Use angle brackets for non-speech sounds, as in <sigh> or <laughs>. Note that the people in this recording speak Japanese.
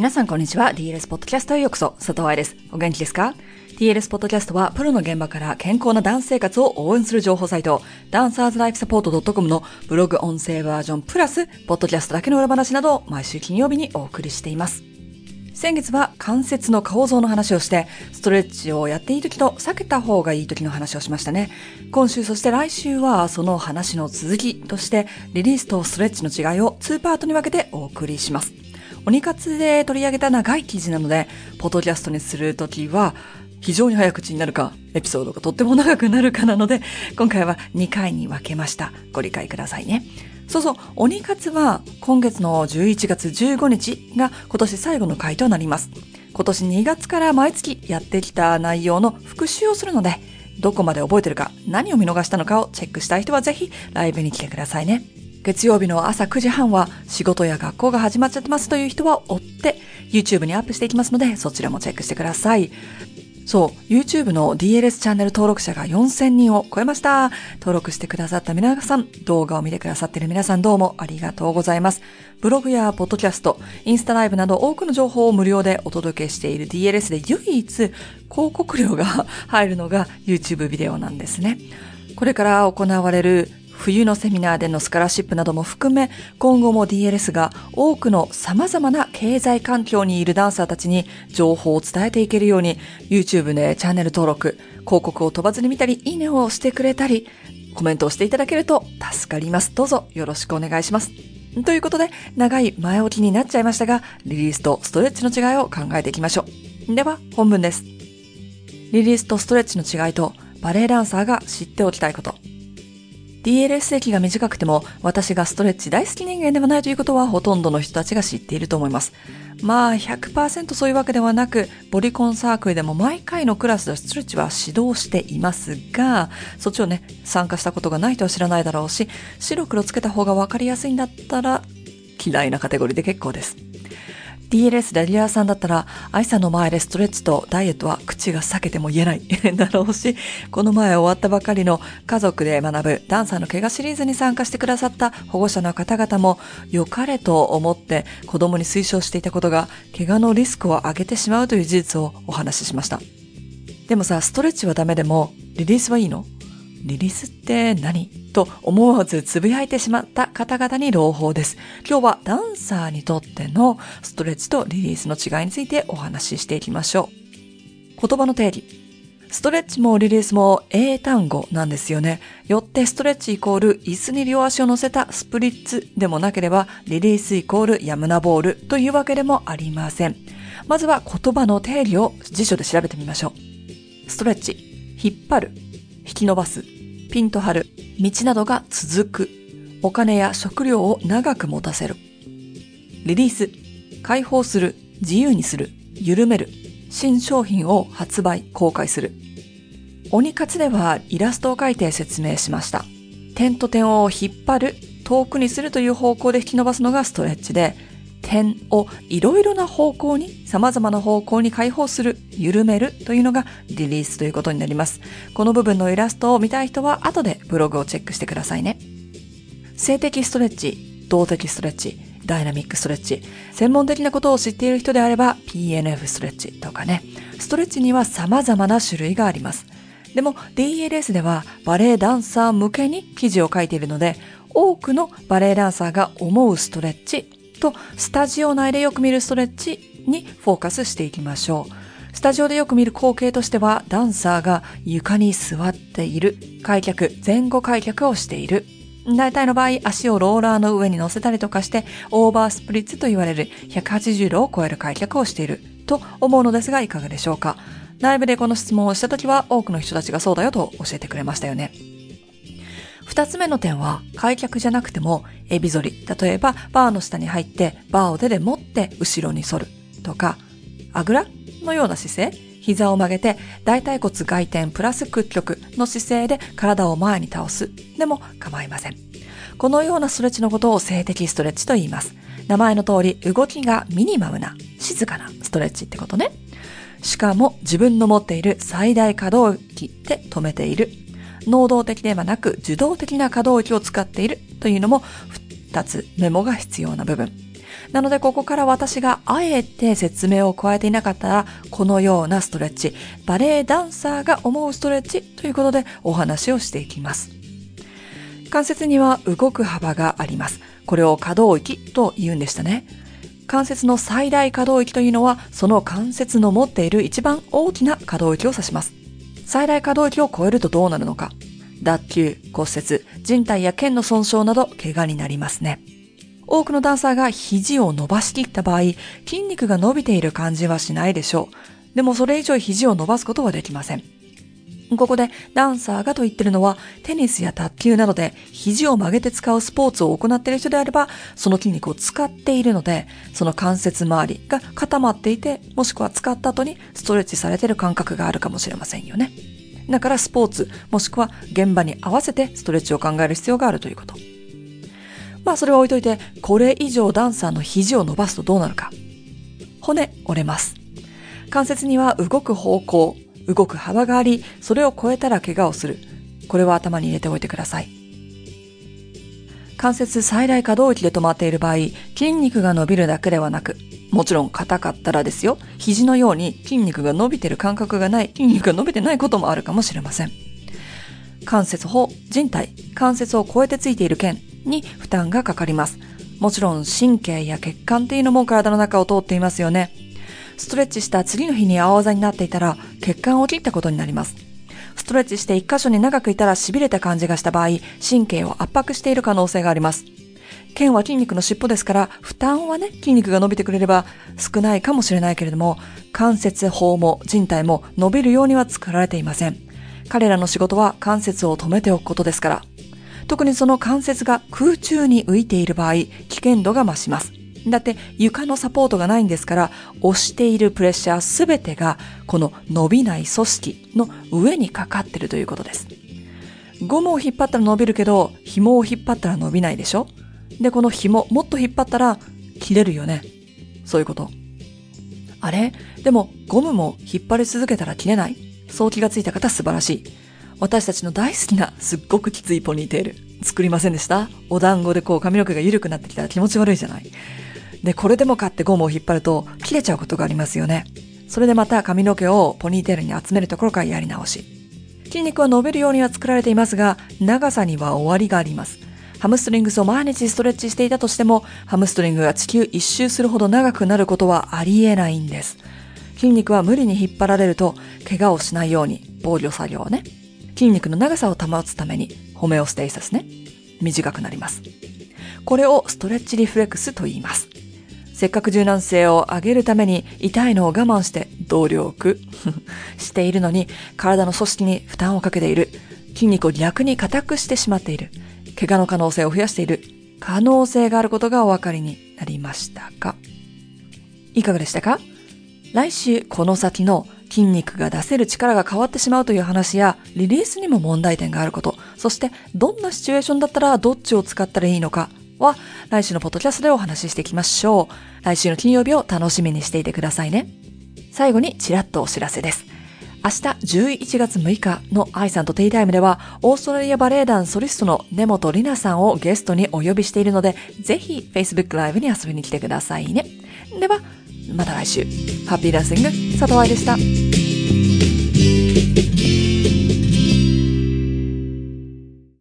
皆さんこんにちは。DLS ポッドキャストへようこそ。佐藤愛です。お元気ですか ?DLS ポッドキャストはプロの現場から健康なダンス生活を応援する情報サイト、ダンサーズライフサポート .com のブログ音声バージョンプラス、ポッドキャストだけの裏話などを毎週金曜日にお送りしています。先月は関節の構造の話をして、ストレッチをやっていい時と避けた方がいい時の話をしましたね。今週そして来週はその話の続きとして、リリースとストレッチの違いを2パートに分けてお送りします。鬼活で取り上げた長い記事なので、ポッドキャストにするときは、非常に早口になるか、エピソードがとっても長くなるかなので、今回は2回に分けました。ご理解くださいね。そうそう、鬼活は今月の11月15日が今年最後の回となります。今年2月から毎月やってきた内容の復習をするので、どこまで覚えてるか、何を見逃したのかをチェックしたい人はぜひライブに来てくださいね。月曜日の朝9時半は仕事や学校が始まっちゃってますという人は追って YouTube にアップしていきますのでそちらもチェックしてください。そう、YouTube の DLS チャンネル登録者が4000人を超えました。登録してくださった皆さん、動画を見てくださっている皆さんどうもありがとうございます。ブログやポッドキャスト、インスタライブなど多くの情報を無料でお届けしている DLS で唯一広告料が入るのが YouTube ビデオなんですね。これから行われる冬のセミナーでのスカラシップなども含め、今後も DLS が多くの様々な経済環境にいるダンサーたちに情報を伝えていけるように、YouTube でチャンネル登録、広告を飛ばずに見たり、いいねを押してくれたり、コメントをしていただけると助かります。どうぞよろしくお願いします。ということで、長い前置きになっちゃいましたが、リリースとストレッチの違いを考えていきましょう。では、本文です。リリースとストレッチの違いと、バレエダンサーが知っておきたいこと。DLS 歴が短くても私がストレッチ大好き人間ではないということはほとんどの人たちが知っていると思います。まあ100%そういうわけではなく、ボリコンサークルでも毎回のクラスでストレッチは指導していますが、そっちをね、参加したことがない人は知らないだろうし、白黒つけた方がわかりやすいんだったら嫌いなカテゴリーで結構です。DLS ダリアさんだったら、愛さんの前でストレッチとダイエットは口が裂けても言えないだろうし、この前終わったばかりの家族で学ぶダンサーの怪我シリーズに参加してくださった保護者の方々も良かれと思って子供に推奨していたことが怪我のリスクを上げてしまうという事実をお話ししました。でもさ、ストレッチはダメでもリリースはいいの？リリースって何？と思わずつぶやいてしまった方々に朗報です。今日はダンサーにとってのストレッチとリリースの違いについてお話ししていきましょう。言葉の定義。ストレッチもリリースも英単語なんですよね。よってストレッチイコール椅子に両足を乗せたスプリッツでもなければリリースイコールヤムナボールというわけでもありません。まずは言葉の定義を辞書で調べてみましょう。ストレッチ、引っ張る、引き伸ばす、ピンと張る、道などが続く、お金や食料を長く持たせる。リリース、解放する、自由にする、緩める、新商品を発売、公開する。鬼活ではイラストを描いて説明しました。点と点を引っ張る、遠くにするという方向で引き伸ばすのがストレッチで、点をいろいろな方向に、様々な方向に解放する、緩めるというのがリリースということになります。この部分のイラストを見たい人は後でブログをチェックしてくださいね。性的ストレッチ、動的ストレッチ、ダイナミックストレッチ、専門的なことを知っている人であれば PNF ストレッチとかね。ストレッチには様々な種類があります。でも DLS ではバレエダンサー向けに記事を書いているので、多くのバレエダンサーが思うストレッチとスタジオ内でよく見るストレッチにフォーカスしていきましょう。スタジオでよく見る光景としては、ダンサーが床に座っている、開脚、前後開脚をしている。大体の場合、足をローラーの上に乗せたりとかして、 over splits と言われる180度を超える開脚をしていると思うのですが、いかがでしょうか。ライブでこの質問をしたときは、多くの人たちがそうだよと教えてくれましたよね。二つ目の点は、開脚じゃなくても、エビ反り。例えば、バーの下に入って、バーを手で持って後ろに反る。とか、あぐらのような姿勢。膝を曲げて、大腿骨外転プラス屈曲の姿勢で体を前に倒す。でも構いません。このようなストレッチのことを静的ストレッチと言います。名前の通り、動きがミニマムな、静かなストレッチってことね。しかも自分の持っている最大可動域で止めている能動的ではなく受動的な可動域を使っているというのも2つメモが必要な部分。なのでここから私があえて説明を加えていなかったら、このようなストレッチ、バレエダンサーが思うストレッチということでお話をしていきます。関節には動く幅があります。これを可動域と言うんでしたね。関節の最大可動域というのは、その関節の持っている一番大きな可動域を指します。最大可動域を超えるとどうなるのか。脱臼、骨折、人体や腱の損傷など怪我になりますね。多くのダンサーが肘を伸ばしきった場合、筋肉が伸びている感じはしないでしょう。でもそれ以上肘を伸ばすことはできません。ここでダンサーがと言ってるのはテニスや卓球などで肘を曲げて使うスポーツを行っている人であればその筋肉を使っているのでその関節周りが固まっていてもしくは使った後にストレッチされている感覚があるかもしれませんよね。だからスポーツもしくは現場に合わせてストレッチを考える必要があるということ。まあそれは置いといて、これ以上ダンサーの肘を伸ばすとどうなるか。骨折れます。関節には動く方向、動く幅があり、それを超えたら怪我をする。これは頭に入れておいてください。関節最大可動域で止まっている場合、筋肉が伸びるだけではなく、もちろん硬かったらですよ、肘のように筋肉が伸びてる感覚がない、筋肉が伸びてないこともあるかもしれません。関節法、人体、関節を超えてついている腱、に負担がかかります。もちろん神経や血管っていうのも体の中を通っていますよね。ストレッチした次の日に青あざになっていたら血管を切ったことになります。ストレッチして一箇所に長くいたら痺れた感じがした場合、神経を圧迫している可能性があります。腱は筋肉の尻尾ですから、負担はね、筋肉が伸びてくれれば少ないかもしれないけれども、関節法も人体も伸びるようには作られていません。彼らの仕事は関節を止めておくことですから。特にその関節が空中に浮いている場合、危険度が増します。だって床のサポートがないんですから、押しているプレッシャーすべてがこの伸びない組織の上にかかってるということです。ゴムを引っ張ったら伸びるけど、紐を引っ張ったら伸びないでしょ？で、この紐、もっと引っ張ったら切れるよね？そういうこと。あれ？でもゴムも引っ張り続けたら切れない？そう気がついた方素晴らしい。私たちの大好きなすっごくきついポニーテール作りませんでした？お団子でこう髪の毛が緩くなってきたら気持ち悪いじゃない。で、これでもかってゴムを引っ張ると切れちゃうことがありますよね。それでまた髪の毛をポニーテールに集めるところからやり直し。筋肉は伸びるようには作られていますが、長さには終わりがあります。ハムストリングスを毎日ストレッチしていたとしても、ハムストリングが地球一周するほど長くなることはありえないんです。筋肉は無理に引っ張られると、怪我をしないように、防御作業をね、筋肉の長さを保つために、ホメオステイサスね、短くなります。これをストレッチリフレックスと言います。せっかく柔軟性を上げるために痛いのを我慢して動力 <laughs> しているのに体の組織に負担をかけている。筋肉を逆に硬くしてしまっている。怪我の可能性を増やしている。可能性があることがお分かりになりましたか？いかがでしたか？来週この先の筋肉が出せる力が変わってしまうという話や、リリースにも問題点があること、そしてどんなシチュエーションだったらどっちを使ったらいいのかは、来週のポッドキャストでお話ししていきましょう。来週の金曜日を楽しみにしていてくださいね。最後にちらっとお知らせです。明日11月6日の愛さんとテイタイムでは、オーストラリアバレエ団ソリストの根本里奈さんをゲストにお呼びしているので、ぜひ Facebook ライブに遊びに来てくださいね。では、また来週。ハッピーランシング、佐藤愛でした。